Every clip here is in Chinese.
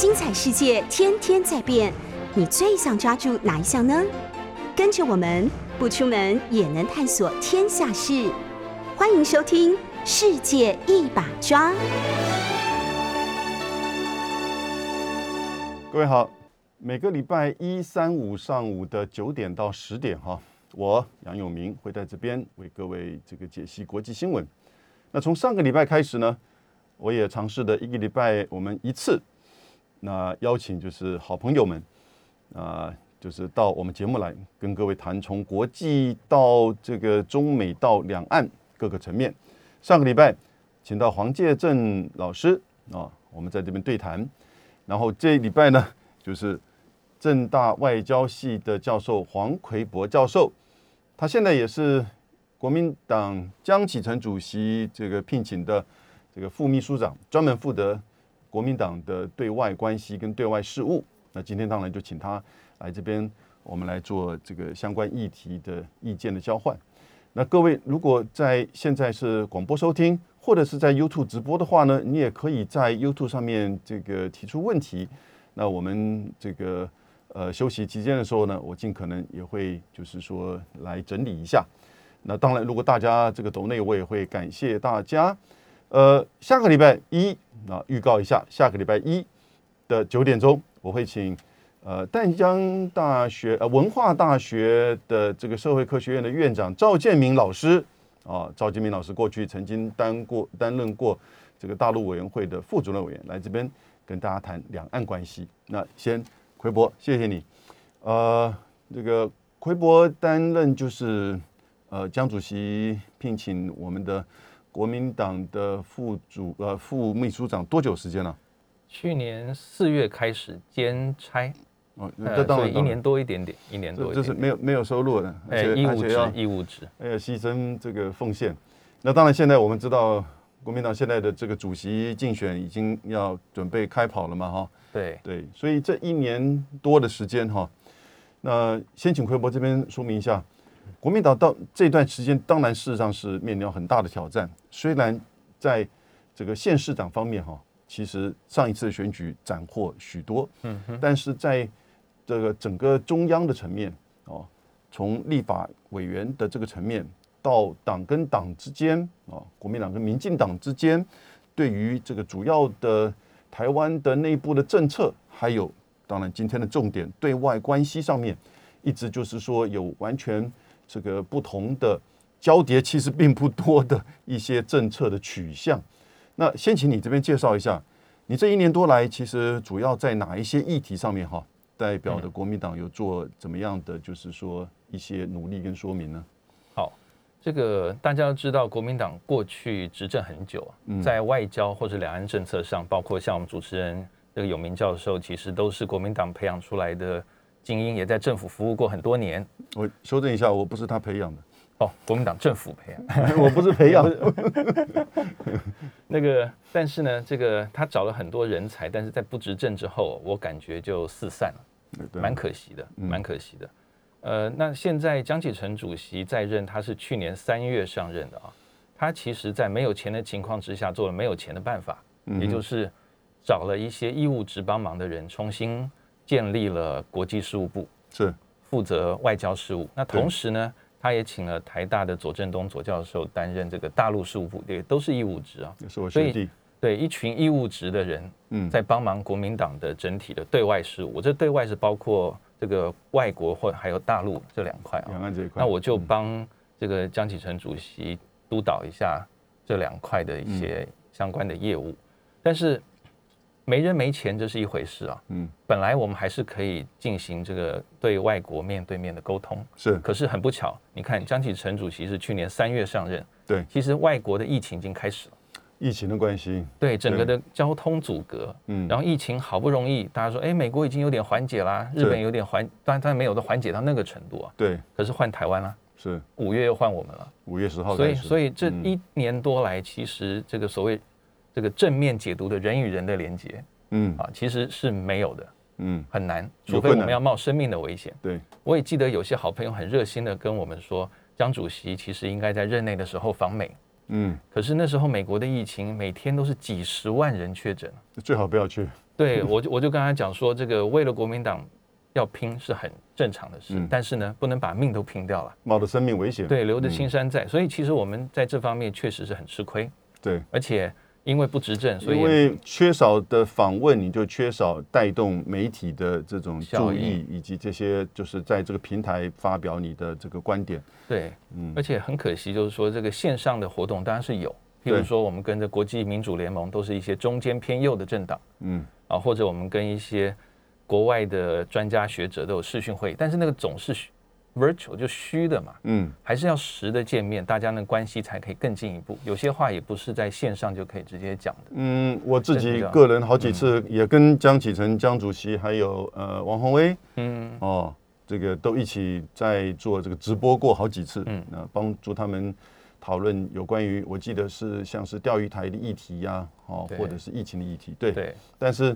精彩世界天天在变，你最想抓住哪一项呢？跟着我们不出门也能探索天下事，欢迎收听《世界一把抓》。各位好，每个礼拜一、三、五上午的九点到十点哈，我杨永明会在这边为各位这个解析国际新闻。那从上个礼拜开始呢，我也尝试的一个礼拜我们一次，那邀请就是好朋友们啊、就是到我们节目来跟各位谈从国际到这个中美到两岸各个层面。上个礼拜请到黄介正老师啊，我们在这边对谈。然后这礼拜呢，就是正大外交系的教授黄奎博教授，他现在也是国民党江启臣主席这个聘请的这个副秘书长，专门负责国民党的对外关系跟对外事务。那今天当然就请他来这边，我们来做这个相关议题的意见的交换。那各位如果在现在是广播收听，或者是在 YouTube 直播的话呢，你也可以在 YouTube 上面这个提出问题。那我们这个呃休息期间的时候呢，我尽可能也会就是说来整理一下。那当然，如果大家这个抖内，我也会感谢大家。呃，下个礼拜一啊，预告一下，下个礼拜一的九点钟，我会请呃淡江大学呃文化大学的这个社会科学院的院长赵建明老师啊，赵建明老师过去曾经担过担任过这个大陆委员会的副主任委员，来这边跟大家谈两岸关系。那先奎博，谢谢你。呃，这个奎博担任就是呃江主席聘请我们的国民党的副主呃副秘书长多久时间了、去年四月开始兼差，哦，呃这当然所以一年多一点点，一年多这这是一点点。没有没有收入的，而哎，义务制且而且要，义务职，哎呀牺牲这个奉献。那当然，现在我们知道国民党现在的这个主席竞选已经要准备开跑了嘛，哈，对，对，所以这一年多的时间哈，那先请奎博这边说明一下，国民党到这段时间，当然事实上是面临很大的挑战。虽然在这个县市长方面哈，其实上一次的选举斩获许多，嗯哼，但是在这个整个中央的层面哦，从立法委员的这个层面到党跟党之间啊，国民党跟民进党之间，对于这个主要的台湾的内部的政策，还有当然今天的重点对外关系上面，一直就是说有完全这个不同的交叠，其实并不多的一些政策的取向。那先请你这边介绍一下，你这一年多来，其实主要在哪一些议题上面哈，代表的国民党有做怎么样的，就是说一些努力跟说明呢？好，这个大家都知道，国民党过去执政很久，在外交或者两岸政策上，包括像我们主持人这个有名教授，其实都是国民党培养出来的精英，也在政府服务过很多年。我修正一下，我不是他培养的，哦，国民党政府培养。我不是培养。那个，但是呢，这个他找了很多人才，但是在不执政之后，我感觉就四散了，蛮可惜的，嗯蛮可惜的。呃，那现在江启臣主席在任，他是去年三月上任的啊。他其实，在没有钱的情况之下，做了没有钱的办法，嗯也就是找了一些义务职帮忙的人，重新建立了国际事务部，是负责外交事务。那同时呢，他也请了台大的左正东左教授担任这个大陆事务部，也都是义务职啊。也是我所以学弟，对，一群义务职的人嗯，在帮忙国民党的整体的对外事务。这对外是包括这个外国或还有大陆这两块啊两。岸这一块，那我就帮这个江启臣主席督导一下这两块的一些相关的业务。但是没人没钱这是一回事啊。嗯。本来我们还是可以进行这个对外国面对面的沟通，是。可是很不巧，你看江启臣主席是去年三月上任，对。其实外国的疫情已经开始了。疫情的关系，对整个的交通阻隔，嗯，然后疫情好不容易，大家说，哎，美国已经有点缓解啦，日本有点缓，当然当然没有的缓解到那个程度啊，对。可是换台湾啦，是。五月又换我们了，五月十号所以所以这嗯。一年多来，其实这个所谓这个正面解读的人与人的连接嗯啊，其实是没有的，嗯很难，除非我们要冒生命的危险。对我也记得有些好朋友很热心的跟我们说，江主席其实应该在任内的时候访美，嗯，可是那时候美国的疫情每天都是几十万人确诊。最好不要去。对我就我就跟他讲说，这个为了国民党要拼是很正常的事，嗯但是呢，不能把命都拼掉了。冒着生命危险。对，留着嗯青山在。所以其实我们在这方面确实是很吃亏，对，而且因为不执政，所以因为缺少的访问，你就缺少带动媒体的这种注意，以及这些就是在这个平台发表你的这个观点。对，嗯。而且很可惜，就是说这个线上的活动当然是有，譬如说我们跟着国际民主联盟都是一些中间偏右的政党嗯，啊，或者我们跟一些国外的专家学者都有视讯会议，但是那个总是虚 virtual 就虚的嘛，嗯，还是要实的见面，大家那关系才可以更进一步。有些话也不是在线上就可以直接讲的。嗯，我自己个人好几次也跟江启臣江主席还有呃王宏威嗯，哦，这个都一起在做这个直播过好几次，嗯。那帮助他们讨论有关于我记得是像是钓鱼台的议题呀、哦，或者是疫情的议题，对，对。但是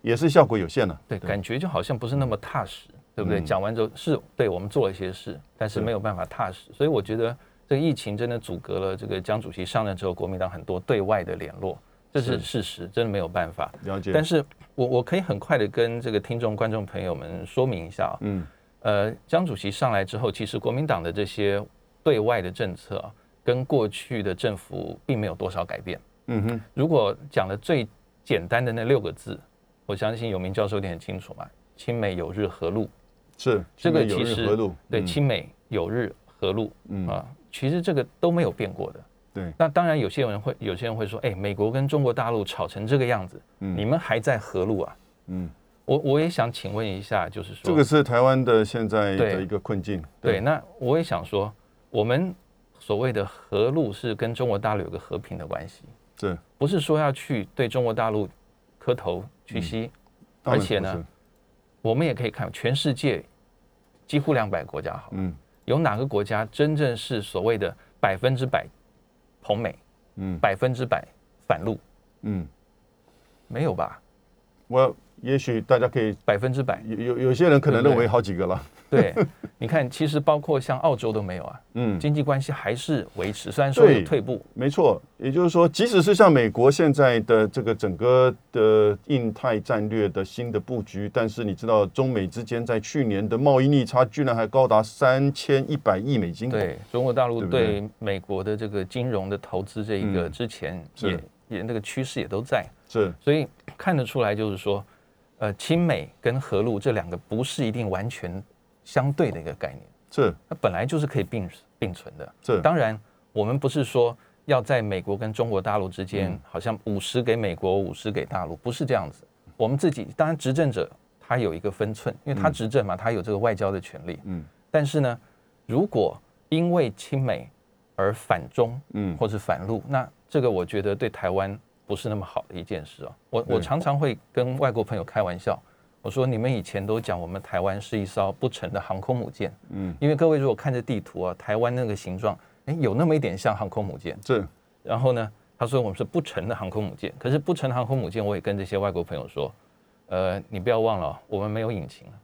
也是效果有限了，对，感觉就好像不是那么踏实，对不对？嗯讲完之后是对我们做了一些事，但是是没有办法踏实，所以我觉得这个疫情真的阻隔了这个江主席上任之后，国民党很多对外的联络，这是是事实，真的没有办法。了解，但是我我可以很快的跟这个听众、观众朋友们说明一下啊，嗯呃，江主席上来之后，其实国民党的这些对外的政策啊，跟过去的政府并没有多少改变。嗯哼，如果讲的最简单的那六个字，我相信有明教授一定很清楚嘛，亲美友日和陆。是这个其实对，嗯。亲美友日和路嗯。啊，其实这个都没有变过的。对，那当然，有些人会有些人会说，哎，美国跟中国大陆吵成这个样子，嗯。你们还在和路啊？嗯，我我也想请问一下，就是说，这个是台湾的现在的一个困境，对，那我也想说，我们所谓的和路是跟中国大陆有个和平的关系，是，不是说要去对中国大陆磕头屈膝，而且呢我们也可以看全世界几乎两百国家好，嗯有哪个国家真正是所谓的百分之百捧美、嗯百分之百反露？嗯，没有吧？我也许大家可以百分之百。有有有些人可能认为好几个了，对，你看，其实包括像澳洲都没有啊，嗯，经济关系还是维持，虽然说有退步，没错，也就是说，即使是像美国现在的这个整个的印太战略的新的布局，但是你知道，中美之间在去年的贸易逆差居然还高达三千一百亿美金，，对中国大陆对美国的这个金融的投资，这一个嗯。之前是。也也那个趋势也都在，是，所以看得出来，就是说，呃，亲美跟和陆这两个不是一定完全相对的一个概念，是它本来就是可以并并存的。是，当然，我们不是说要在美国跟中国大陆之间嗯，好像五十给美国，五十给大陆，不是这样子。我们自己当然执政者他有一个分寸，因为他嗯执政嘛，他有这个外交的权利。嗯但是呢，如果因为亲美而反中嗯或是反陆，那这个我觉得对台湾不是那么好的一件事哦。我我常常会跟外国朋友开玩笑，我说你们以前都讲我们台湾是一艘不成的航空母舰，嗯，因为各位如果看着地图啊，台湾那个形状，哎，有那么一点像航空母舰。是，然后呢，他说我们是不成的航空母舰，可是不成的航空母舰，我也跟这些外国朋友说，呃，你不要忘了哦，我们没有引擎啊。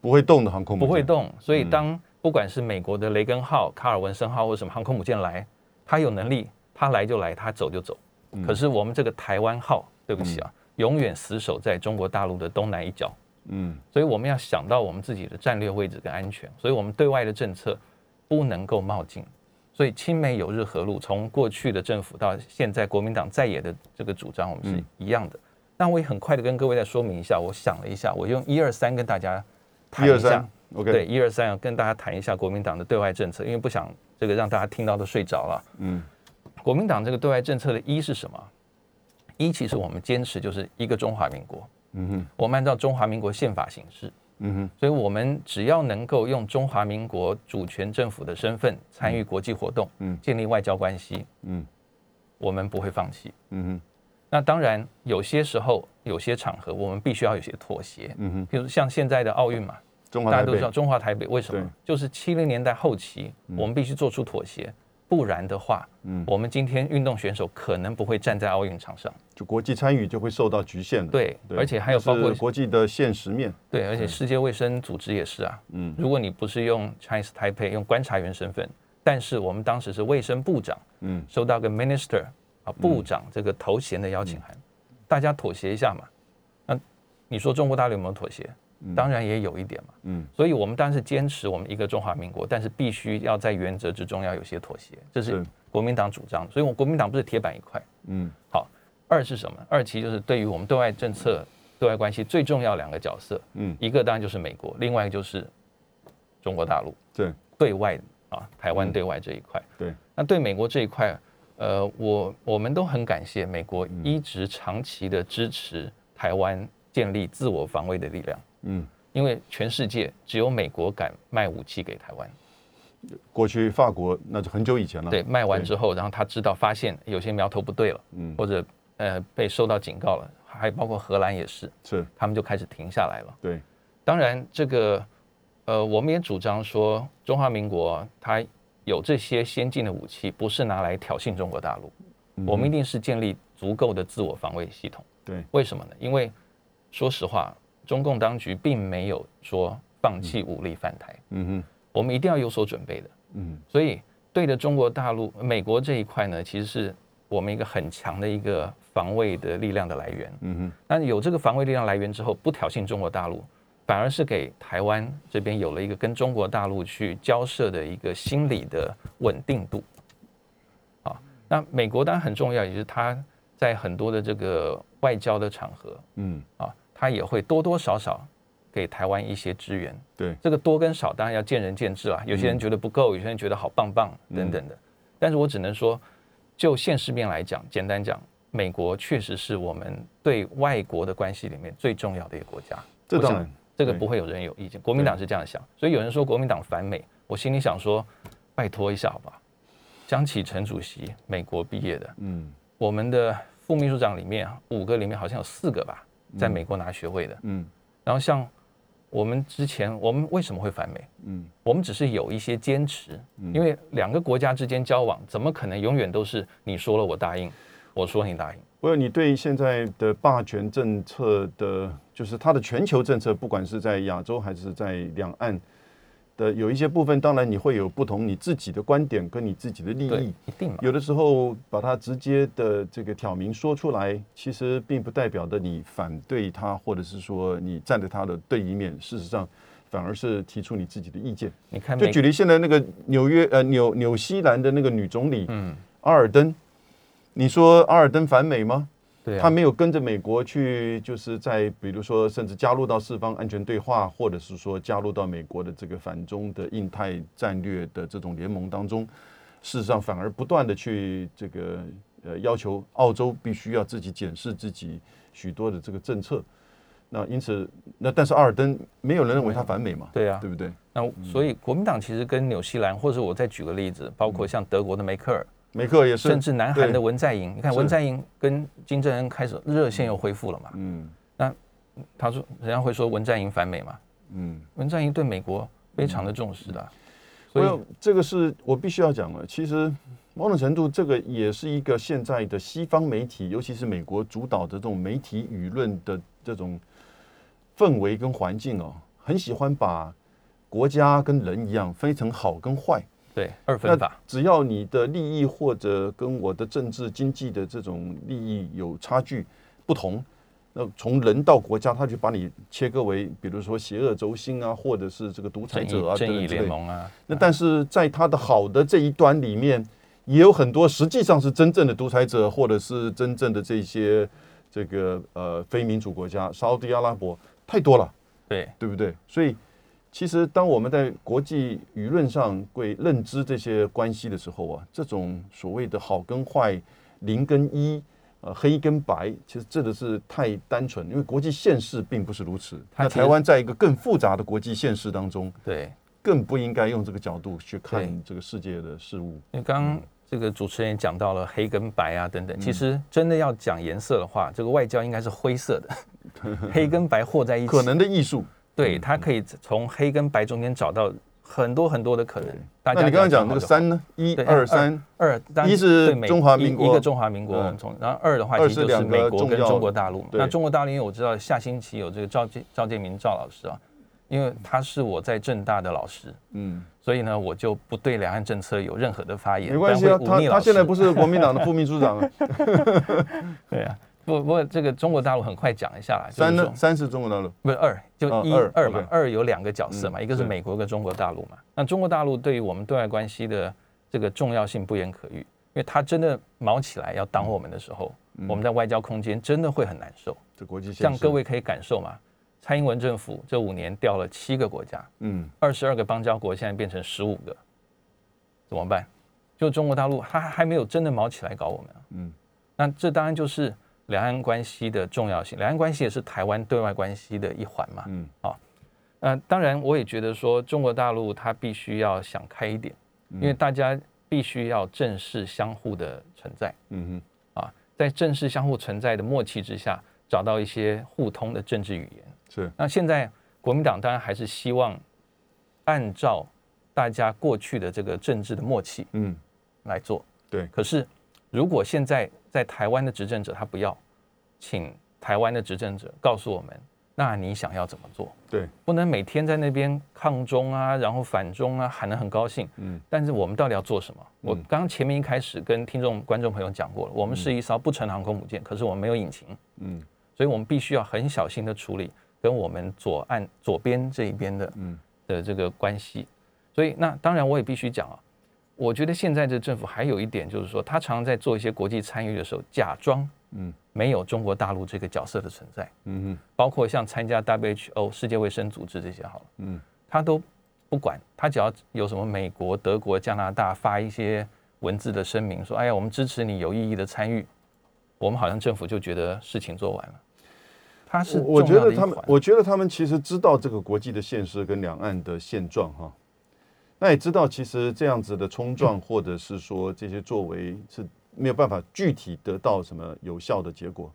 不会动的航空母舰，不会动。所以嗯当不管是美国的雷根号、卡尔文森号或什么航空母舰来，它有能力，它来就来，它走就走。嗯可是我们这个台湾号，对不起啊，永远死守在中国大陆的东南一角。嗯所以我们要想到我们自己的战略位置跟安全，所以我们对外的政策不能够冒进。所以亲美友日和路，从过去的政府到现在国民党在野的这个主张，我们是嗯一样的。那我也很快的跟各位再说明一下，我想了一下，我用一二三跟大家谈一下。，OK，对，，一二三要跟大家谈一下国民党的对外政策，因为不想这个让大家听到都睡着了。嗯国民党这个对外政策的一是什么？一其实我们坚持就是一个中华民国，嗯哼我们按照中华民国宪法行事，嗯哼所以我们只要能够用中华民国主权政府的身份参与国际活动，嗯。建立外交关系，嗯。我们不会放弃。嗯哼。那当然，有些时候、有些场合，我们必须要有些妥协。嗯哼，比如像现在的奥运嘛，中华台北。大家都知道，中华台北为什么？就是七零年代后期，我们必须做出妥协，不然的话，嗯我们今天运动选手可能不会站在奥运场上。就国际参与就会受到局限了，对，对而且还有包括国际的现实面，对，而且世界卫生组织也是啊。嗯如果你不是用 Chinese Taipei 用观察员身份，但是我们当时是卫生部长，嗯收到个 minister 啊部长这个头衔的邀请函，大家妥协一下嘛。那你说中国大陆有没有妥协？当然也有一点嘛。嗯所以我们当然是坚持我们一个中华民国，但是必须要在原则之中要有些妥协，这是是国民党主张的。所以我国民党不是铁板一块。嗯好，二是什么？二其就是对于我们对外政策、对外关系最重要两个角色，嗯，一个当然就是美国，另外一个就是中国大陆对对外啊，台湾对外这一块。对，那对美国这一块，呃，我我们都很感谢美国一直长期的支持台湾建立自我防卫的力量，嗯，因为全世界只有美国敢卖武器给台湾。过去法国那就很久以前了，对，卖完之后，然后他知道发现有些苗头不对了，嗯。或者呃被受到警告了，还包括荷兰也是，是，他们就开始停下来了。对，当然，这个呃，我们也主张说，中华民国它有这些先进的武器，不是拿来挑衅中国大陆，我们一定是建立足够的自我防卫系统。对，为什么呢？因为说实话，中共当局并没有说放弃武力犯台，嗯哼，我们一定要有所准备的。嗯所以对着中国大陆、美国这一块呢，其实是我们一个很强的一个防卫的力量的来源。嗯哼，那有这个防卫力量来源之后，不挑衅中国大陆，反而是给台湾这边有了一个跟中国大陆去交涉的一个心理的稳定度。啊，那美国当然很重要，也是它在很多的这个外交的场合嗯啊，它也会多多少少给台湾一些支援。对，这个多跟少当然要见仁见智啦，有些人觉得不够，有些人觉得好棒棒等等的。但是我只能说，就现实面来讲，简单讲，美国确实是我们对外国的关系里面最重要的一个国家。这当然，对这个不会有人有意见，国民党是这样想。所以有人说国民党反美，我心里想说，拜托一下好吧。江启臣主席美国毕业的，嗯我们的副秘书长里面啊五个里面好像有四个吧，在美国拿学位的。嗯然后像我们之前，我们为什么会反美？嗯我们只是有一些坚持，因为两个国家之间交往，怎么可能永远都是你说了我答应，我说你答应？不过你对现在的霸权政策的，就是它的全球政策，不管是在亚洲还是在两岸的有一些部分，当然你会有不同你自己的观点跟你自己的利益。，一定。有的时候把它直接的这个挑明说出来，其实并不代表的你反对他，或者是说你站在他的对立面。事实上，反而是提出你自己的意见。你看就举例现在那个纽约呃纽纽西兰的那个女总理嗯，阿尔登，你说阿尔登反美吗？对啊，他没有跟着美国去，就是在比如说甚至加入到四方安全对话，或者是说加入到美国的这个反中的印太战略的这种联盟当中，事实上反而不断的去这个呃要求澳洲必须要自己检视自己许多的这个政策。那因此，那但是阿尔登没有人认为他反美嘛，对啊对不对？那所以国民党其实跟纽西兰，或者我再举个例子，包括像德国的梅克尔，梅克也是，甚至南韩的文在寅，你看文在寅跟金正恩开始热线又恢复了嘛？嗯那他说人家会说文在寅反美嘛？嗯。文在寅对美国非常的重视的啊，所以所以这个是我必须要讲的。其实某种程度，这个也是一个现在的西方媒体，尤其是美国主导的这种媒体舆论的这种氛围跟环境哦，很喜欢把国家跟人一样分成好跟坏。对二分法，只要你的利益或者跟我的政治经济的这种利益有差距不同，那从人到国家，他就把你切割为，比如说邪恶轴心啊，或者是这个独裁者啊，义正义联盟啊，那但是在他的好的这一端里面，也有很多实际上是真正的独裁者，或者是真正的这些这个呃非民主国家，沙特阿拉伯太多了，对。对不对？所以其实当我们在国际舆论上会认知这些关系的时候啊，这种所谓的好跟坏、零跟一。呃，黑跟白，其实真的是太单纯，因为国际现实并不是如此。那台湾在一个更复杂的国际现实当中，对，更不应该用这个角度去看这个世界的事物。因为刚刚这个主持人也讲到了黑跟白啊等等，其实真的要讲颜色的话，这个外交应该是灰色的，黑跟白和在一起，可能的艺术。对它可以从黑跟白中间找到很多很多的可能。大家那你刚刚讲那个三呢？一二三，二，一是中华民国一一个中华民国，嗯我们从然后二的话，二其实就是美国跟中国大陆嘛。那中国大陆，因为我知道下星期有这个赵建赵建明赵老师啊，因为他是我在正大的老师，嗯，所以呢，我就不对两岸政策有任何的发言。没关系啊，他他现在不是国民党的副秘书长啊，对啊，不不过这个中国大陆很快讲一下三呢？三是中国大陆，不是二，就一哦二二嘛二有两个角色嘛，嗯一个是是美国，一个中国大陆嘛。那中国大陆对于我们对外关系的这个重要性不言可喻，因为它真的毛起来要挡我们的时候，嗯我们在外交空间真的会很难受。这国际现像各位可以感受嘛，蔡英文政府这五年掉了七个国家，嗯二十二个邦交国，现在变成十五个，怎么办？就中国大陆，它还没有真的毛起来搞我们啊。嗯那这当然就是两岸关系的重要性，两岸关系也是台湾对外关系的一环嘛。嗯。呃，当然我也觉得说，中国大陆它必须要想开一点，嗯。因为大家必须要正视相互的存在。嗯啊，在正视相互存在的默契之下，找到一些互通的政治语言。是。那现在国民党当然还是希望按照大家过去的这个政治的默契嗯。来做。对。可是如果现在在台湾的执政者他不要，请台湾的执政者告诉我们，那你想要怎么做？对，不能每天在那边抗中啊，然后反中啊，喊得很高兴。嗯但是我们到底要做什么？我刚刚前面一开始跟听众、观众朋友讲过了，我们是一艘不成航空母舰，可是我们没有引擎，嗯所以我们必须要很小心的处理跟我们左岸左边这一边的嗯的这个关系。所以那当然我也必须讲啊，我觉得现在这政府还有一点就是说，他常常在做一些国际参与的时候，假装嗯。没有中国大陆这个角色的存在，嗯哼。包括像参加 WHO 世界卫生组织这些好了，嗯。他都不管，他只要有什么美国、德国、加拿大发一些文字的声明，说哎呀，我们支持你有意义的参与，我们好像政府就觉得事情做完了。他是我我觉得他们，我觉得他们其实知道这个国际的现实跟两岸的现状哈，那也知道其实这样子的冲撞或者是说这些作为是没有办法具体得到什么有效的结果，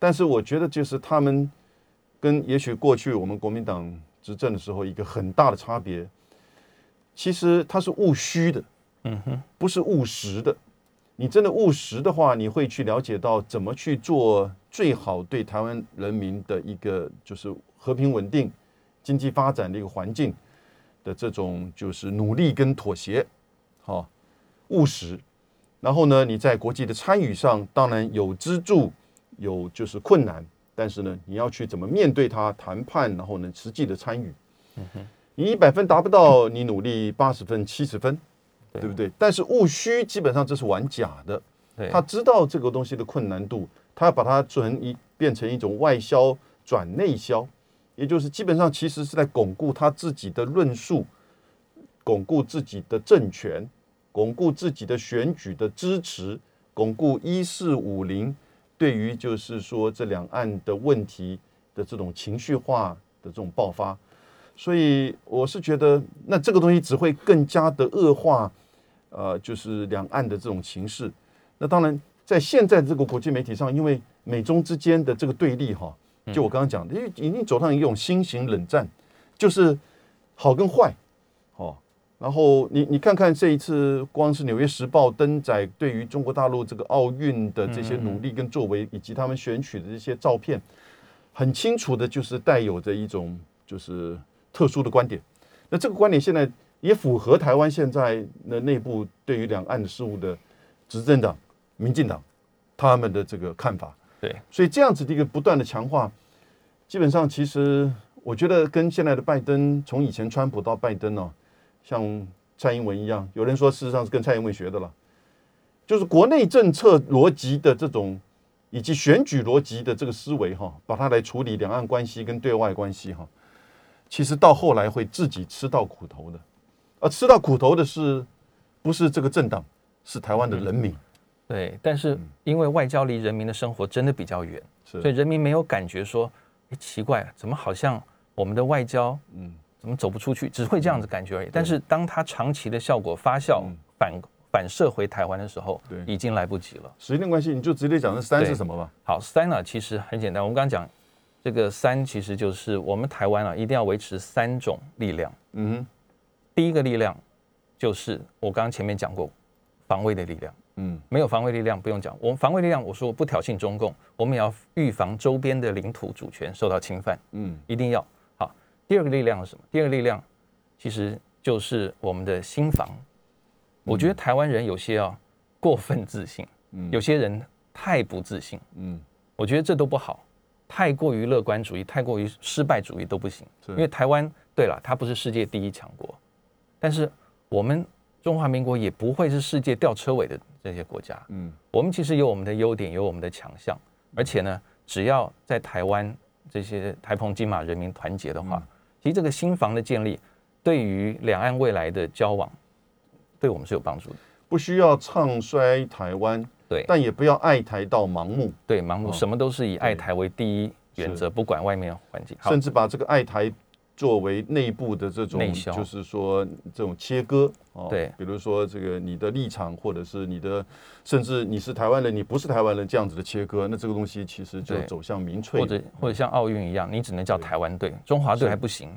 但是我觉得就是他们跟也许过去我们国民党执政的时候一个很大的差别，其实它是务虚的，嗯哼，不是务实的。你真的务实的话，你会去了解到怎么去做最好对台湾人民的一个就是和平稳定、经济发展的一个环境的这种就是努力跟妥协，好、务实。然后呢，你在国际的参与上，当然有资助，有就是困难，但是呢，你要去怎么面对它谈判，然后呢，实际的参与。你一百分达不到，你努力八十分、七十分，对对不对？但是务虚基本上这是玩假的，他知道这个东西的困难度，他要把它转一变成一种外销转内销，也就是基本上其实是在巩固他自己的论述，巩固自己的政权，巩固自己的选举的支持，巩固一四五零对于就是说这两岸的问题的这种情绪化的这种爆发。所以我是觉得，那这个东西只会更加的恶化，呃，就是两岸的这种情势。那当然，在现在这个国际媒体上，因为美中之间的这个对立哈，就我刚刚讲的，因为已经走上一种新型冷战，就是好跟坏，哦。然后你你看看这一次，光是《纽约时报》登载对于中国大陆这个奥运的这些努力跟作为，以及他们选取的这些照片，很清楚的就是带有着一种就是特殊的观点。那这个观点现在也符合台湾现在的内部对于两岸事务的执政党民进党他们的这个看法。对，所以这样子的一个不断的强化，基本上其实我觉得跟现在的拜登，从以前川普到拜登哦，像蔡英文一样，有人说事实上是跟蔡英文学的了，就是国内政策逻辑的这种以及选举逻辑的这个思维哈，把它来处理两岸关系跟对外关系哈，其实到后来会自己吃到苦头的，而吃到苦头的是不是这个政党，是台湾的人民，对，但是因为外交离人民的生活真的比较远，是所以人民没有感觉说，哎，奇怪，怎么好像我们的外交，嗯怎么走不出去，只会这样子感觉而已。但是当它长期的效果发酵嗯反反射回台湾的时候对，已经来不及了。时间关系，你就直接讲这三是什么吧。好，三呢其实很简单，我们刚刚讲这个三其实就是我们台湾啊一定要维持三种力量。嗯，第一个力量就是我刚刚前面讲过防卫的力量。嗯没有防卫力量不用讲，我们防卫力量，我说我不挑衅中共，我们也要预防周边的领土主权受到侵犯，嗯一定要好。第二个力量是什么？第二个力量其实就是我们的心防。我觉得台湾人有些啊过分自信，嗯有些人太不自信，嗯我觉得这都不好。太过于乐观主义，太过于失败主义都不行。是因为台湾，对了，它不是世界第一强国，但是我们中华民国也不会是世界吊车尾的这些国家。嗯我们其实有我们的优点，有我们的强项，而且呢，只要在台湾这些台澎金马人民团结的话，其实这个新房的建立，对于两岸未来的交往，对我们是有帮助的。不需要唱衰台湾，对但也不要爱台到盲目，对，盲目哦什么都是以爱台为第一原则，不管外面环境。甚，至把这个爱台作为内部的这种就是说这种切割哦，对。比如说这个你的立场，或者是你的，甚至你是台湾人，你不是台湾人这样子的切割，那这个东西其实就走向民粹，或者或者像奥运一样，你只能叫台湾队，中华队还不行，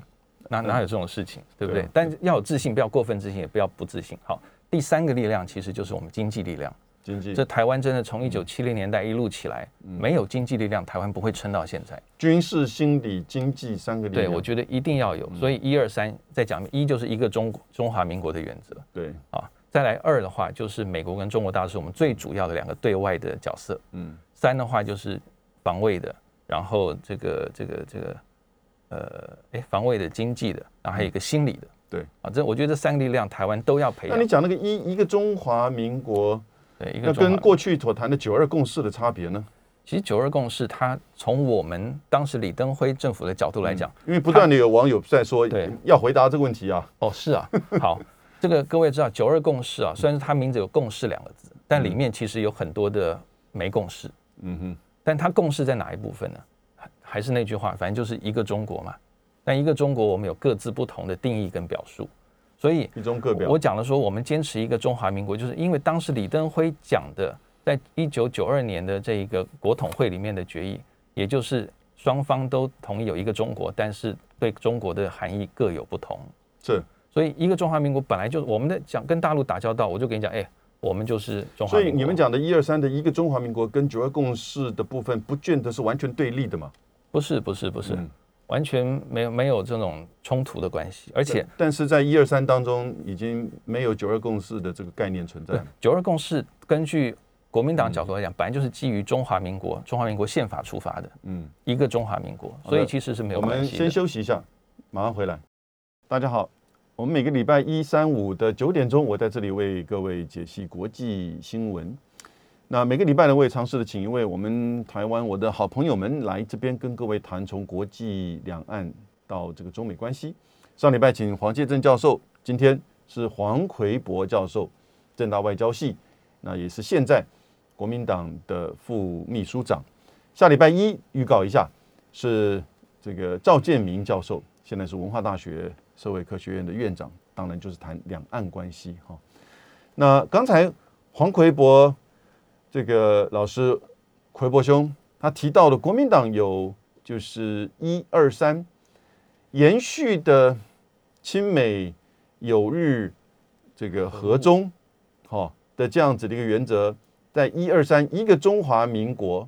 哪哪有这种事情，对。不？对？但要有自信，不要过分自信，也不要不自信。好，第三个力量其实就是我们经济力量。经济这台湾真的从一九七零年代一路起来，没有经济力量，台湾不会撑到现在。军事、心理、经济三个力对，量，我觉得一定要有。所以一二三再讲，一就是一个中中华民国的原则对，啊，再来二的话就是美国跟中国大陆是我们最主要的两个对外的角色。嗯三的话就是防卫的，然后这个这个这个呃，哎，防卫的、经济的，然后还有一个心理的。对啊，这我觉得这三个力量台湾都要培养那你。讲那个一一个中华民国，对，一那跟过去所谈的九二共识的差别呢？其实九二共识，它从我们当时李登辉政府的角度来讲，因为不断的有网友在说对要回答这个问题啊，哦，是啊，好，这个各位知道九二共识啊，虽然是它名字有共识两个字，但里面其实有很多的没共识。嗯哼，但它共识在哪一部分呢？还还是那句话，反正就是一个中国嘛。但一个中国，我们有各自不同的定义跟表述，所以一中各表我，讲了说，我们坚持一个中华民国，就是因为当时李登辉讲的，在一九九二年的这一个国统会里面的决议，也就是双方都同意有一个中国，但是对中国的含义各有不同。是，所以一个中华民国本来就我们的讲跟大陆打交道，我就跟你讲，哎，我们就是中华所民国。以你们讲的一二三的一个中华民国跟九二共识的部分，不见得是完全对立的嘛？不是不是不是，嗯完全没有没有这种冲突的关系，而且但是在一二三当中，已经没有九二共识的这个概念存在。九二共识根据国民党角度来嗯讲，本来就是基于中华民国中华民国宪法出发的嗯，一个中华民国，所以其实是没有关系我们先。休息一下，马上回来。大家好，我们每个礼拜一、三、五的九点钟，我在这里为各位解析国际新闻。那每个礼拜呢，我也尝试的请一位我们台湾我的好朋友们来这边跟各位谈从国际两岸到这个中美关系。上礼拜请黄介正教授，今天是黄奎博教授，正大外交系，那也是现在国民党的副秘书长。下礼拜一预告一下，是这个赵建明教授，现在是文化大学社会科学院的院长，当然就是谈两岸关系哈。那刚才黄奎博这个老师奎博兄他提到的国民党有就是一二三延续的亲美友日这个和中哈的这样子的一个原则，在一二三一个中华民国。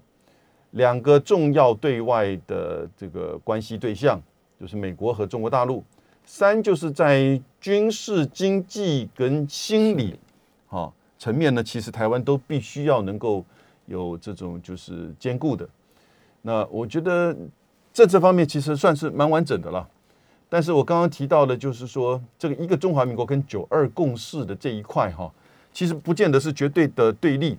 两个重要对外的这个关系对象，就是美国和中国大陆。三就是在军事、经济跟心理，哈、层面呢，其实台湾都必须要能够有这种就是兼顾的。那我觉得政策方面其实算是蛮完整的了。但是我刚刚提到的，就是说这个一个中华民国跟九二共识的这一块哈，其实不见得是绝对的对立，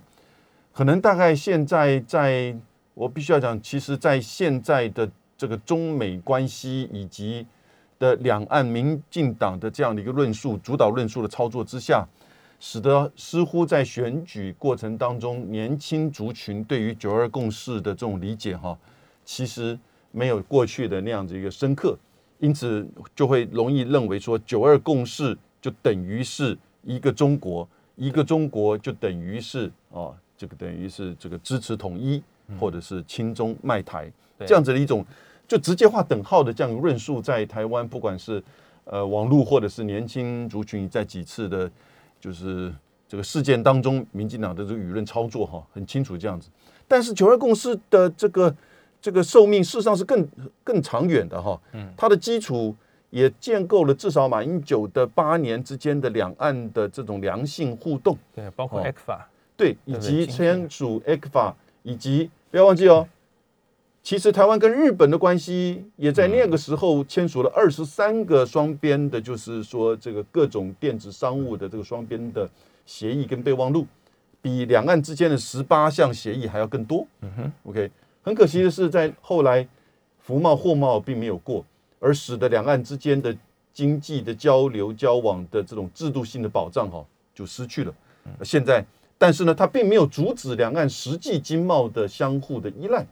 可能大概现在在。我必须要讲，其实，在现在的这个中美关系以及的两岸民进党的这样的一个论述、主导论述的操作之下，使得似乎在选举过程当中，年轻族群对于九二共识的这种理解，哈，其实没有过去的那样子一个深刻，因此就会容易认为说，九二共识就等于是一个中国，一个中国就等于是哦，这个等于是这个支持统一。或者是亲中卖台对这样子的一种，就直接画等号的这样论述，在台湾不管是呃网络或者是年轻族群，在几次的，就是这个事件当中，民进党的这个舆论操作哈，很清楚这样子。但是九二共识的这个这个寿命事实上是更更长远的哈。嗯，它的基础也建构了至少马英九的八年之间的两岸的这种良性互动。对，包括 ECFA，对，以及签署 ECFA，以及不要忘记哦。其实台湾跟日本的关系也在那个时候签署了二十三个双边的，就是说这个各种电子商务的这个双边的协议跟备忘录，比两岸之间的十八项协议还要更多。嗯哼，OK，很可惜的是，在后来服贸货贸并没有过，而使得两岸之间的经济的交流交往的这种制度性的保障哈就失去了。现在，但是呢，它并没有阻止两岸实际经贸的相互的依赖。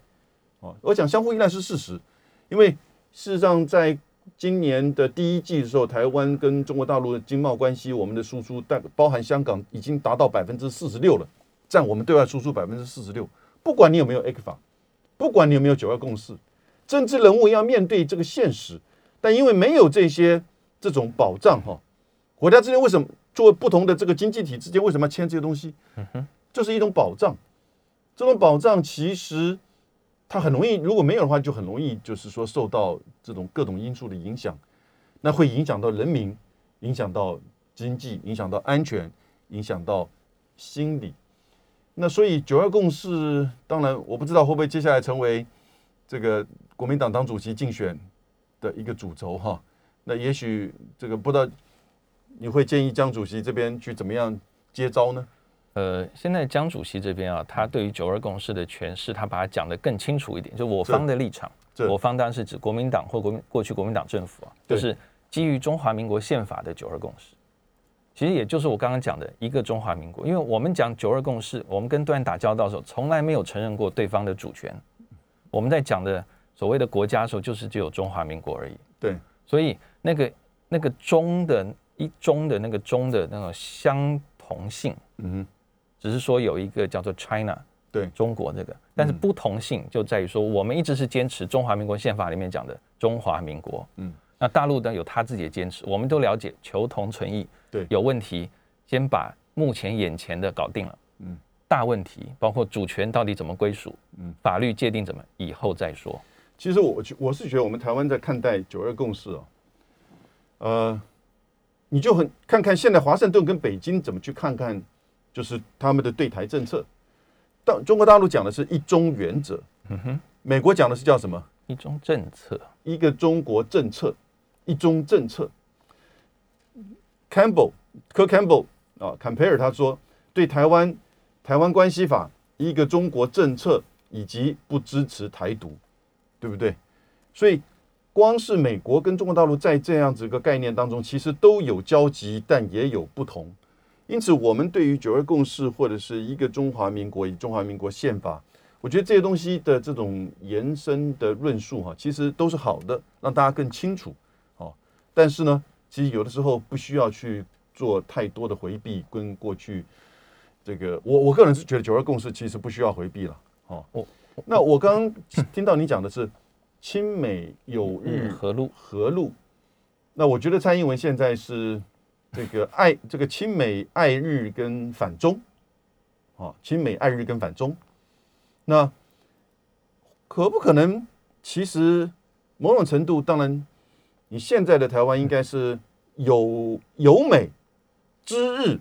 哦，我讲相互依赖是事实，因为事实上在今年的第一季的时候，台湾跟中国大陆的经贸关系，我们的输出但包含香港已经达到百分之四十六了，占我们对外输出百分之四十六。不管你有没有 A 克法，不管你有没有九二共识，政治人物要面对这个现实，但因为没有这些这种保障，哈，国家之间为什么做不同的这个经济体之间为什么要签这些东西？嗯哼，就是一种保障。这种保障其实。它很容易，如果没有的话，就很容易，就是说受到这种各种因素的影响，那会影响到人民，影响到经济，影响到安全，影响到心理。那所以九二共识，当然我不知道会不会接下来成为这个国民党党主席竞选的一个主轴哈。那也许这个不知道你会建议江主席这边去怎么样接招呢？呃，现在江主席这边啊，他对于九二共识的诠释，他把它讲得更清楚一点。就我方的立场，我方当然是指国民党或国民过去国民党政府啊，就是基于中华民国宪法的九二共识。其实也就是我刚刚讲的一个中华民国，因为我们讲九二共识，我们跟对岸打交道的时候，从来没有承认过对方的主权。我们在讲的所谓的国家的时候，就是只有中华民国而已。对，所以那个那个中的一中的那个中的那种相同性，嗯。只是说有一个叫做 China，对。中国这个，但是不同性就在于说，我们一直是坚持中华民国宪法里面讲的中华民国，嗯，那大陆呢有他自己的坚持，我们都了解，求同存异，对，有问题先把目前眼前的搞定了，嗯，大问题包括主权到底怎么归属，嗯，法律界定怎么以后再说。其实我我是觉得我们台湾在看待九二共识哦，呃，你就很看看现在华盛顿跟北京怎么去看看。就是他们的对台政策，大中国大陆讲的是一中原则，嗯哼，美国讲的是叫什么？一中政策，一个中国政策，一中政策。Campbell，柯 Campbell 啊，Compare 他说对台湾台湾关系法一个中国政策以及不支持台独，对不对？所以光是美国跟中国大陆在这样子一个概念当中，其实都有交集，但也有不同。因此，我们对于九二共识或者是一个中华民国以中华民国宪法，我觉得这些东西的这种延伸的论述哈，其实都是好的，让大家更清楚。哦，但是呢，其实有的时候不需要去做太多的回避跟过去这个。我我个人是觉得九二共识其实不需要回避了。好，那我刚刚听到你讲的是亲美友日和路和路，那我觉得蔡英文现在是。这个爱这个亲美爱日跟反中，啊，亲美爱日跟反中，那可不可能？其实某种程度，当然，你现在的台湾应该是有有美知日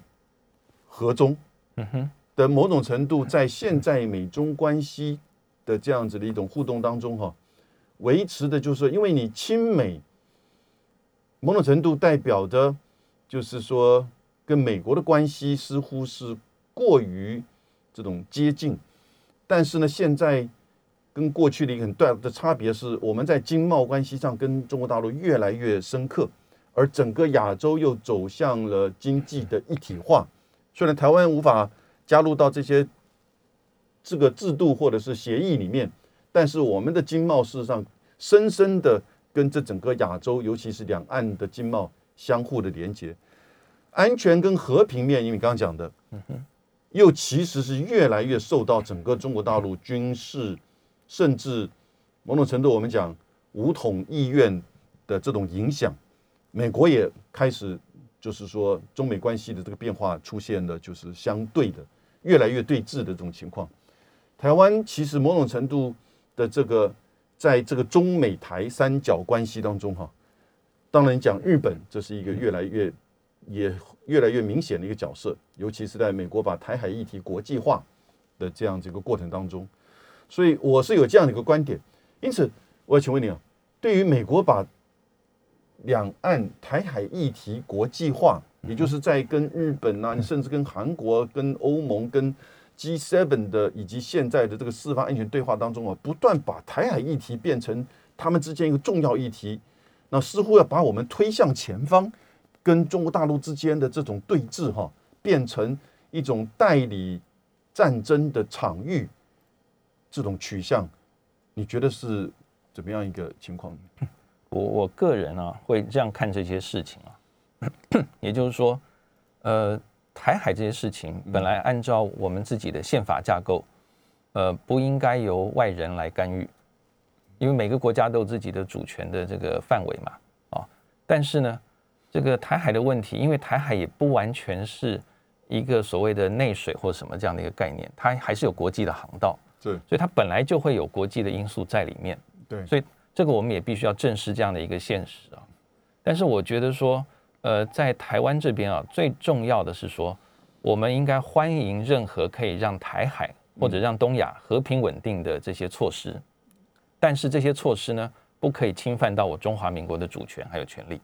和中，嗯哼的某种程度，在现在美中关系的这样子的一种互动当中，哈，维持的就是因为你亲美，某种程度代表的。就是说，跟美国的关系似乎是过于这种接近，但是呢，现在跟过去的一个很大的差别是，我们在经贸关系上跟中国大陆越来越深刻，而整个亚洲又走向了经济的一体化。虽然台湾无法加入到这些这个制度或者是协议里面，但是我们的经贸事实上深深的跟这整个亚洲，尤其是两岸的经贸。相互的连接，安全跟和平面，因为刚刚讲的，又其实是越来越受到整个中国大陆军事，甚至某种程度我们讲武统意愿的这种影响。美国也开始就是说中美关系的这个变化出现了，就是相对的越来越对峙的这种情况。台湾其实某种程度的这个在这个中美台三角关系当中哈，当然讲日本这是一个越来越也越来越明显的一个角色，尤其是在美国把台海议题国际化的这样这个过程当中，所以我是有这样的一个观点。因此，我要请问你啊，对于美国把两岸台海议题国际化，也就是在跟日本啊，甚至跟韩国、跟欧盟、跟 G7 的以及现在的这个四方安全对话当中啊，不断把台海议题变成他们之间一个重要议题，那似乎要把我们推向前方，跟中国大陆之间的这种对峙哈，变成一种代理战争的场域，这种取向，你觉得是怎么样一个情况？我我个人啊，会这样看这些事情啊，也就是说，呃，台海这些事情本来按照我们自己的宪法架构，呃，不应该由外人来干预，因为每个国家都有自己的主权的这个范围嘛，啊，但是呢，这个台海的问题，因为台海也不完全是一个所谓的内水或什么这样的一个概念，它还是有国际的航道，对，所以它本来就会有国际的因素在里面，对，所以。这个我们也必须要正视这样的一个现实啊，但是我觉得说，呃，在台湾这边啊，最重要的是说，我们应该欢迎任何可以让台海或者让东亚和平稳定的这些措施，但是这些措施呢，不可以侵犯到我中华民国的主权还有权利。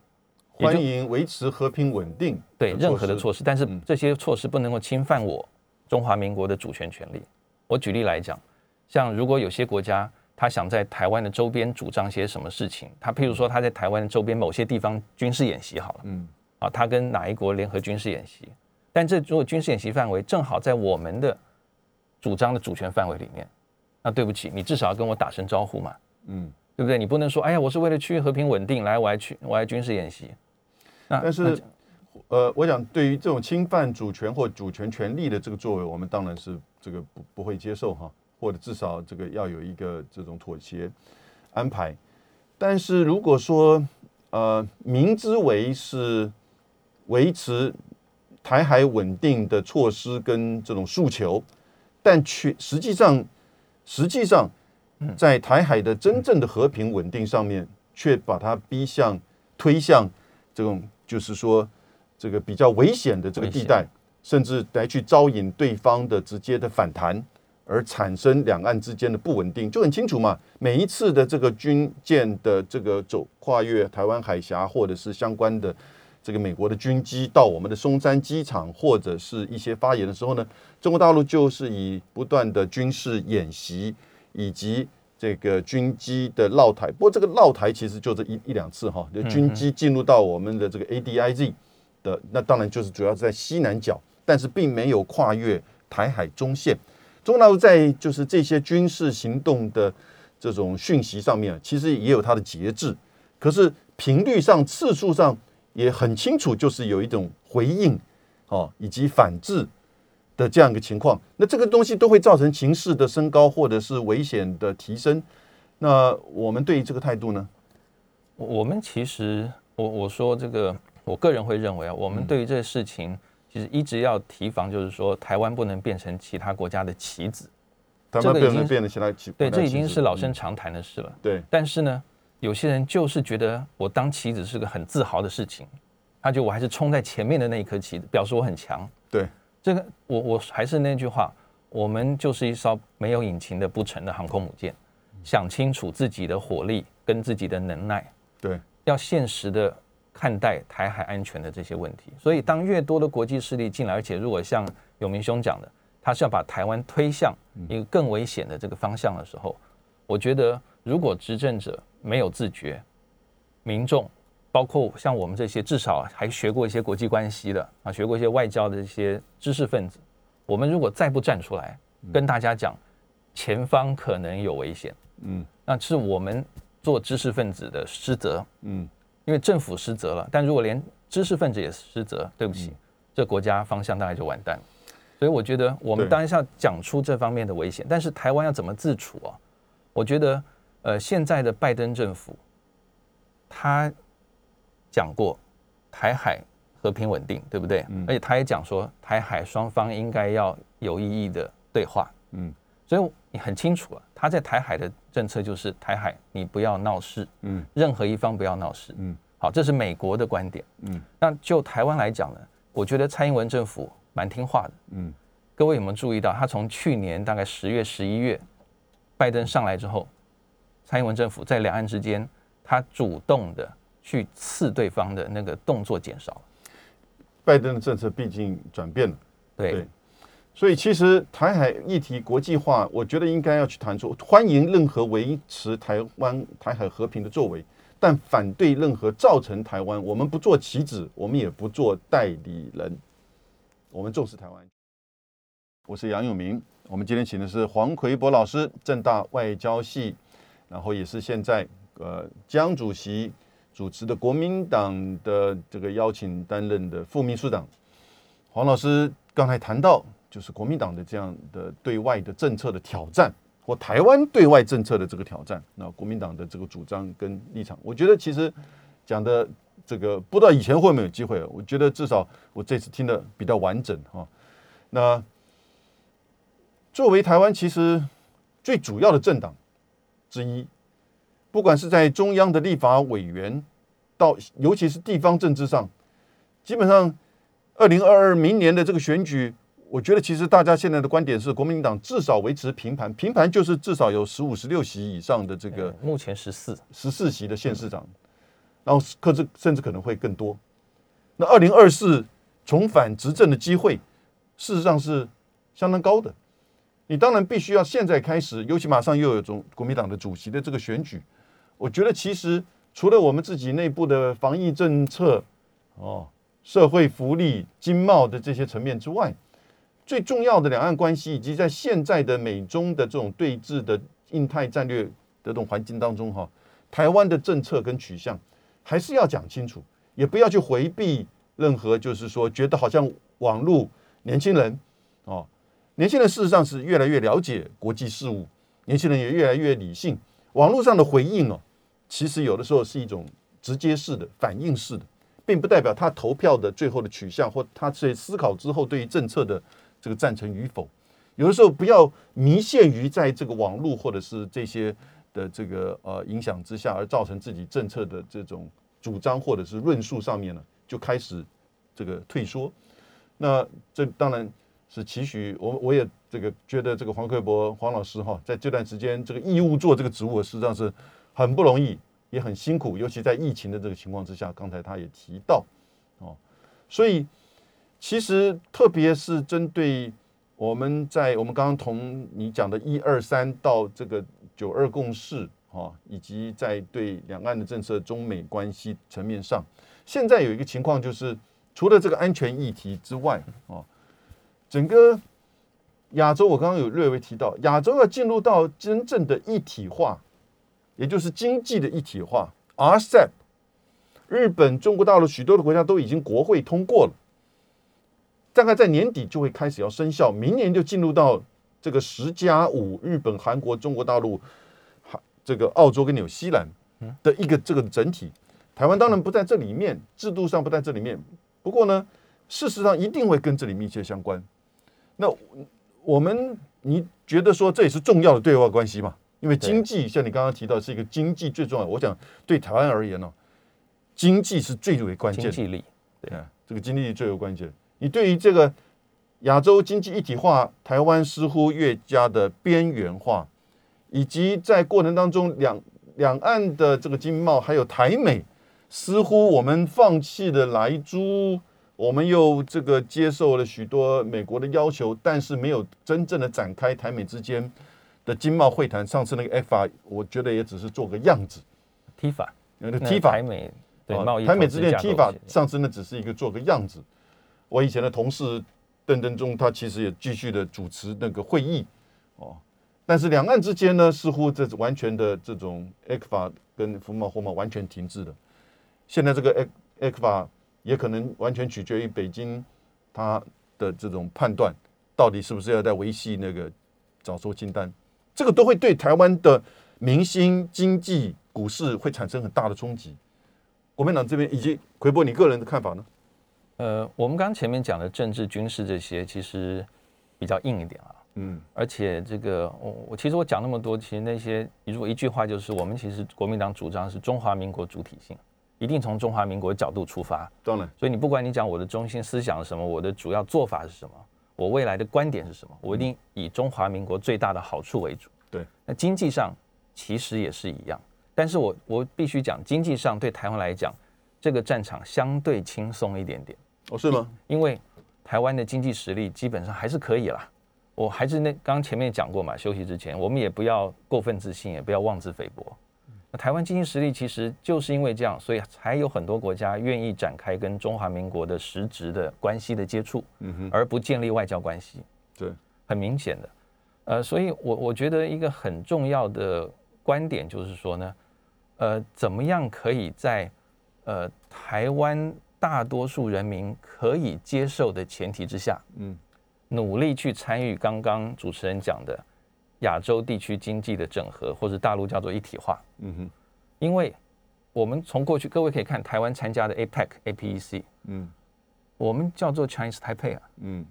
欢迎维持和平稳定，对任何的措施，但是这些措施不能够侵犯我中华民国的主权权利。我举例来讲，像如果有些国家。他想在台湾的周边主张些什么事情？他譬如说他在台湾周边某些地方军事演习好了，嗯，啊，他跟哪一国联合军事演习？但这如果军事演习范围正好在我们的主张的主权范围里面，那对不起，你至少要跟我打声招呼嘛，嗯，对不对？你不能说，哎呀，我是为了区域和平稳定来，我还去，我还军事演习。那但是，呃，我想对于这种侵犯主权或主权权利的这个作为，我们当然是这个不不会接受哈。或者至少这个要有一个这种妥协安排，但是如果说呃明知为是维持台海稳定的措施跟这种诉求，但却实际上实际上在台海的真正的和平稳定上面，却把它逼向推向这种就是说这个比较危险的这个地带，甚至来去招引对方的直接的反弹。而产生两岸之间的不稳定，就很清楚嘛。每一次的这个军舰的这个走跨越台湾海峡，或者是相关的这个美国的军机到我们的松山机场，或者是一些发言的时候呢，中国大陆就是以不断的军事演习以及这个军机的绕台。不过这个绕台其实就这一一两次哈，就军机进入到我们的这个 ADIZ 的，那当然就是主要是在西南角，但是并没有跨越台海中线。中国大陆在就是这些军事行动的这种讯息上面，其实也有它的节制，可是频率上、次数上也很清楚，就是有一种回应，哦，以及反制的这样一个情况。那这个东西都会造成情势的升高，或者是危险的提升。那我们对于这个态度呢？我们其实，我我说这个，我个人会认为啊，我们对于这个事情。其实一直要提防，就是说台湾不能变成其他国家的棋子。台湾不能变成其他棋，对，这已经是老生常谈的事了。对。但是呢，有些人就是觉得我当棋子是个很自豪的事情，他觉得我还是冲在前面的那一颗棋子，表示我很强。对。这个我我还是那句话，我们就是一艘没有引擎的不成的航空母舰，想清楚自己的火力跟自己的能耐。对。要现实的。看待台海安全的这些问题，所以当越多的国际势力进来，而且如果像永明兄讲的，他是要把台湾推向一个更危险的这个方向的时候，我觉得如果执政者没有自觉，民众包括像我们这些至少还学过一些国际关系的啊，学过一些外交的一些知识分子，我们如果再不站出来跟大家讲前方可能有危险，嗯，那是我们做知识分子的失责，嗯。因为政府失责了，但如果连知识分子也失责，对不起，这国家方向大概就完蛋。所以我觉得我们当然是要讲出这方面的危险，但是台湾要怎么自处啊？我觉得，呃，现在的拜登政府他讲过台海和平稳定，对不对？而且他也讲说台海双方应该要有意义的对话。嗯，所以你很清楚啊，他在台海的政策就是台海你不要闹事，嗯，任何一方不要闹事，嗯，好，这是美国的观点，嗯，那就台湾来讲呢，我觉得蔡英文政府蛮听话的，嗯，各位有没有注意到，他从去年大概十月、十一月，拜登上来之后，蔡英文政府在两岸之间，他主动的去刺对方的那个动作减少。了。拜登的政策毕竟转变了，对，所以其实台海议题国际化，我觉得应该要去谈出欢迎任何维持台湾台海和平的作为，但反对任何造成台湾，我们不做棋子，我们也不做代理人，我们重视台湾。我是杨永明，我们今天请的是黄奎博老师，正大外交系，然后也是现在呃江主席。主持的国民党的这个邀请担任的副秘书长黄老师刚才谈到，就是国民党的这样的对外的政策的挑战，或台湾对外政策的这个挑战。那国民党的这个主张跟立场，我觉得其实讲的这个不知道以前会没有机会，我觉得至少我这次听的比较完整哈。那作为台湾其实最主要的政党之一。不管是在中央的立法委员，到尤其是地方政治上，基本上二零二二明年的这个选举，我觉得其实大家现在的观点是，国民党至少维持平盘，平盘就是至少有十五、十六席以上的这个，目前十四十四席的县市长，然后可是甚至可能会更多。那二零二四重返执政的机会，事实上是相当高的。你当然必须要现在开始，尤其马上又有种国民党的主席的这个选举。我觉得其实除了我们自己内部的防疫政策、哦社会福利、经贸的这些层面之外，最重要的两岸关系以及在现在的美中的这种对峙的印太战略的这种环境当中，哈，台湾的政策跟取向还是要讲清楚，也不要去回避任何，就是说觉得好像网络年轻人哦，年轻人事实上是越来越了解国际事务，年轻人也越来越理性，网络上的回应哦。其实有的时候是一种直接式的反应式的，并不代表他投票的最后的取向或他在思考之后对于政策的这个赞成与否。有的时候不要迷陷于在这个网络或者是这些的这个呃影响之下，而造成自己政策的这种主张或者是论述上面呢，就开始这个退缩。那这当然是期许我，我也这个觉得这个黄克博黄老师哈，在这段时间这个义务做这个职务，实际上是。很不容易，也很辛苦，尤其在疫情的这个情况之下。刚才他也提到，哦，所以其实特别是针对我们在我们刚刚同你讲的一二三到这个九二共识，哈，以及在对两岸的政策、中美关系层面上，现在有一个情况就是，除了这个安全议题之外，哦，整个亚洲我刚刚有略微提到，亚洲要进入到真正的一体化。也就是经济的一体化，RCEP，日本、中国大陆许多的国家都已经国会通过了，大概在年底就会开始要生效，明年就进入到这个十加五，日本、韩国、中国大陆、这个澳洲跟纽西兰的一个这个整体。台湾当然不在这里面，制度上不在这里面，不过呢，事实上一定会跟这里密切相关。那我们你觉得说这也是重要的对外关系吗？因为经济像你刚刚提到是一个经济最重要，我想对台湾而言呢，经济是最为关键。经济力，对啊，这个经济力最为关键。你对于这个亚洲经济一体化，台湾似乎越加的边缘化，以及在过程当中两两岸的这个经贸，还有台美，似乎我们放弃了来租，我们又这个接受了许多美国的要求，但是没有真正的展开台美之间。的经贸会谈，上次那个 F 法，我觉得也只是做个样子。T 法，那个 T 法，台美对贸易，台美之间 T 法，上次那只是一个做个样子。我以前的同事邓登中，他其实也继续的主持那个会议哦。但是两岸之间呢，似乎这完全的这种 F 法跟服贸货贸完全停滞了。现在这个 F F 法也可能完全取决于北京他的这种判断，到底是不是要在维系那个早收清单。这个都会对台湾的民心、经济、股市会产生很大的冲击。国民党这边以及奎波，你个人的看法呢？呃，我们刚刚前面讲的政治、军事这些，其实比较硬一点啊。嗯而且这个我我其实我讲那么多，其实那些如果一句话就是我们其实国民党主张是中华民国主体性，一定从中华民国角度出发。当然，所以你不管你讲我的中心思想是什么，我的主要做法是什么，我未来的观点是什么，我一定以中华民国最大的好处为主。对，那经济上其实也是一样，但是我我必须讲，经济上对台湾来讲，这个战场相对轻松一点点，哦，是吗？因为台湾的经济实力基本上还是可以啦。我还是那刚刚前面讲过嘛，休息之前我们也不要过分自信，也不要妄自菲薄。那台湾经济实力其实就是因为这样，所以才有很多国家愿意展开跟中华民国的实质的关系的接触，嗯哼，而不建立外交关系。对，很明显的，呃，所以我我觉得一个很重要的观点就是说呢，呃，怎么样可以在呃台湾大多数人民可以接受的前提之下，嗯。努力去参与刚刚主持人讲的亚洲地区经济的整合，或者大陆叫做一体化，嗯哼，因为我们从过去各位可以看台湾参加的 APEC、APEC，嗯。我们叫做 Chinese Taipei 啊。嗯。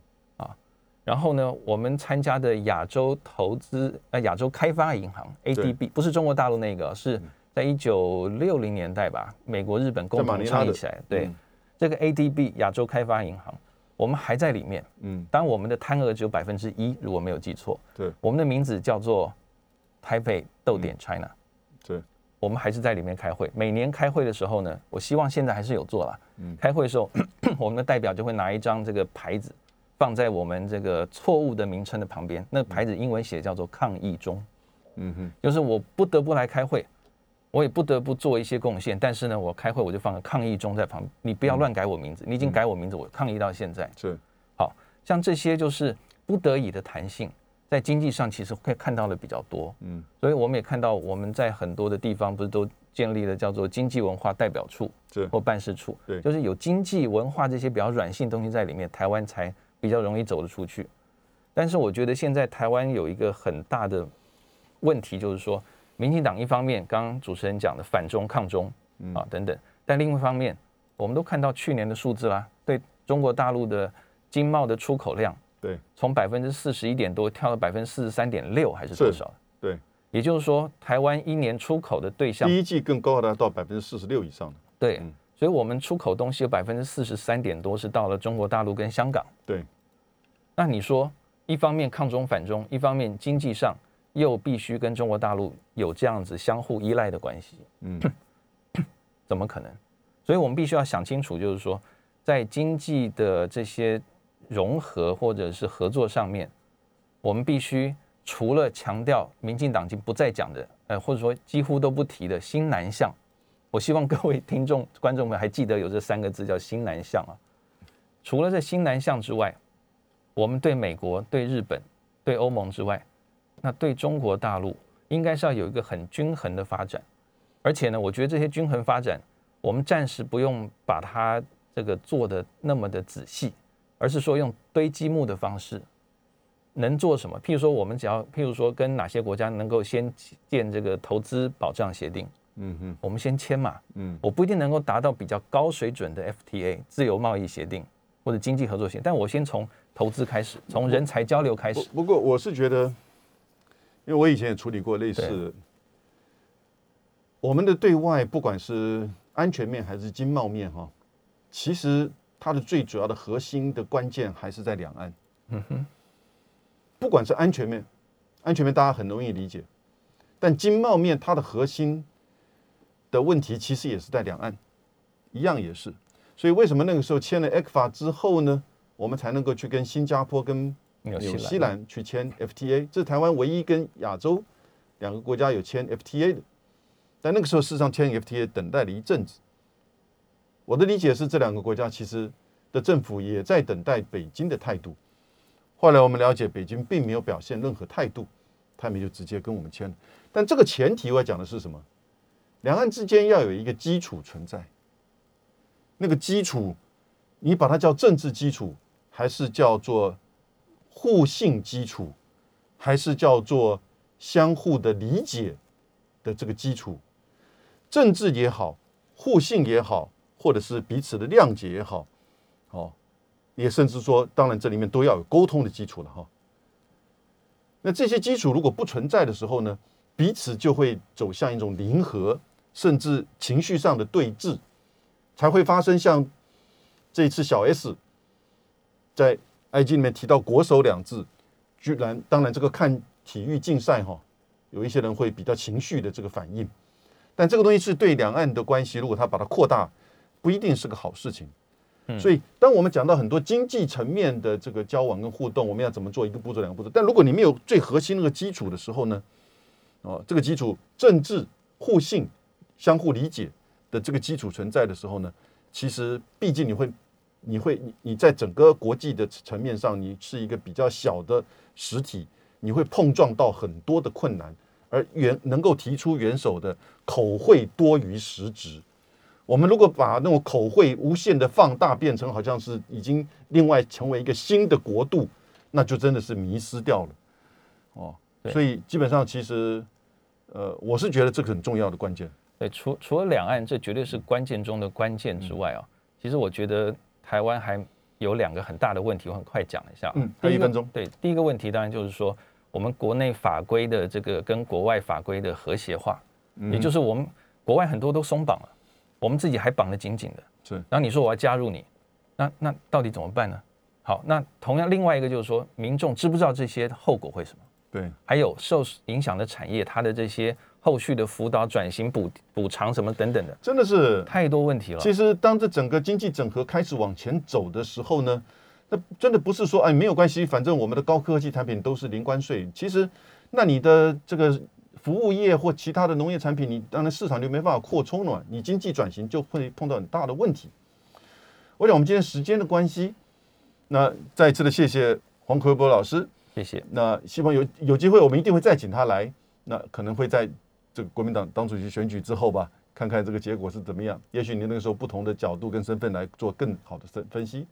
然后呢，我们参加的亚洲投资呃亚洲开发银行 ADB 不是中国大陆那个，是在一九六零年代吧，美国、日本共同在马尼拉的。倡议起来。对，嗯。这个 ADB 亚洲开发银行，我们还在里面。嗯，当我们的摊额只有百分之一，如果没有记错。对我们的名字叫做台北豆点 China。对，我们还是在里面开会。每年开会的时候呢，我希望现在还是有做啦。嗯开会的时候，我们的代表就会拿一张这个牌子，放在我们这个错误的名称的旁边。那牌子英文写叫做抗议中，嗯哼，就是我不得不来开会，我也不得不做一些贡献。但是呢，我开会我就放个抗议中在旁边，你不要乱改我名字，你已经改我名字，我抗议到现在。是，好像这些就是不得已的弹性，在经济上其实会看到的比较多。嗯所以我们也看到我们在很多的地方不是都建立了叫做经济文化代表处是，或办事处，对就是有经济文化这些比较软性东西在里面，台湾才比较容易走得出去。但是我觉得现在台湾有一个很大的问题，就是说，民进党一方面刚刚主持人讲的反中抗中嗯。啊等等，但另一方面，我们都看到去年的数字啦，对中国大陆的经贸的出口量，对，从百分之四十一点多跳到百分之四十三点六，还是多少？对，也就是说，台湾一年出口的对象第一季更高达到百分之四十六以上的，对嗯，所以我们出口东西有百分之四十三点多是到了中国大陆跟香港。对，那你说，一方面抗中反中，一方面经济上又必须跟中国大陆有这样子相互依赖的关系，嗯怎么可能？所以我们必须要想清楚，就是说，在经济的这些融合或者是合作上面，我们必须除了强调民进党已经不再讲的，呃，或者说几乎都不提的新南向。我希望各位听众、观众们还记得有这三个字叫新南向啊。除了这新南向之外，我们对美国、对日本、对欧盟之外，那对中国大陆应该是要有一个很均衡的发展。而且呢，我觉得这些均衡发展，我们暂时不用把它这个做的那么的仔细，而是说用堆积木的方式，能做什么？譬如说，我们只要譬如说跟哪些国家能够先建这个投资保障协定，嗯哼我们先签嘛。嗯我不一定能够达到比较高水准的 FTA 自由贸易协定或者经济合作协定，但我先从投资开始，从人才交流开始。不不过我是觉得，因为我以前也处理过类似的，我们的对外不管是安全面还是经贸面哈，其实它的最主要的核心的关键还是在两岸。嗯哼，不管是安全面，安全面大家很容易理解，但经贸面它的核心的问题其实也是在两岸，一样也是。所以为什么那个时候签了 ECFA 之后呢，我们才能够去跟新加坡跟纽纽西兰去签 FTA？这是台湾唯一跟亚洲两个国家有签 FTA 的。但那个时候事实上签 FTA 等待了一阵子。我的理解是，这两个国家其实的政府也在等待北京的态度。后来我们了解，北京并没有表现任何态度，他们就直接跟我们签了。但这个前提我要讲的是什么？两岸之间要有一个基础存在。那个基础，你把它叫政治基础，还是叫做互信基础，还是叫做相互的理解的这个基础？政治也好，互信也好，或者是彼此的谅解也好，哦，也甚至说，当然这里面都要有沟通的基础了哈。那这些基础如果不存在的时候呢，彼此就会走向一种零和，甚至情绪上的对峙，才会发生像这次小 S 在 IG 里面提到“国手”两字，居然当然这个看体育竞赛哈，有一些人会比较情绪的这个反应，但这个东西是对两岸的关系，如果他把它扩大，不一定是个好事情。所以，当我们讲到很多经济层面的这个交往跟互动，我们要怎么做一个步骤、两个步骤？但如果你没有最核心那个基础的时候呢？哦，这个基础政治互信、相互理解的这个基础存在的时候呢，其实毕竟你会、你会、你你在整个国际的层面上，你是一个比较小的实体，你会碰撞到很多的困难，而元能够提出元首的口惠多于实质。我们如果把那种口惠无限的放大，变成好像是已经另外成为一个新的国度，那就真的是迷失掉了。哦，所以基本上其实，呃，我是觉得这个很重要的关键。对，除除了两岸，这绝对是关键中的关键之外啊，其实我觉得台湾还有两个很大的问题，我很快讲一下。嗯，还有一分钟。对，第一个问题当然就是说，我们国内法规的这个跟国外法规的和谐化，也就是我们国外很多都松绑了。我们自己还绑得紧紧的，是。然后你说我要加入你，那那到底怎么办呢？好，那同样另外一个就是说，民众知不知道这些后果会什么？对。还有受影响的产业，它的这些后续的辅导、转型、补补偿什么等等的，真的是太多问题了。其实当这整个经济整合开始往前走的时候呢，那真的不是说哎没有关系，反正我们的高科技产品都是零关税。其实，那你的这个。服务业或其他的农业产品，你当然市场就没办法扩充了，你经济转型就会碰到很大的问题。我想我们今天时间的关系，那再一次的谢谢黄奎波老师，谢谢。那希望有有机会，我们一定会再请他来，那可能会在这个国民党党主席选举之后吧，看看这个结果是怎么样。也许你那个时候不同的角度跟身份来做更好的分分析。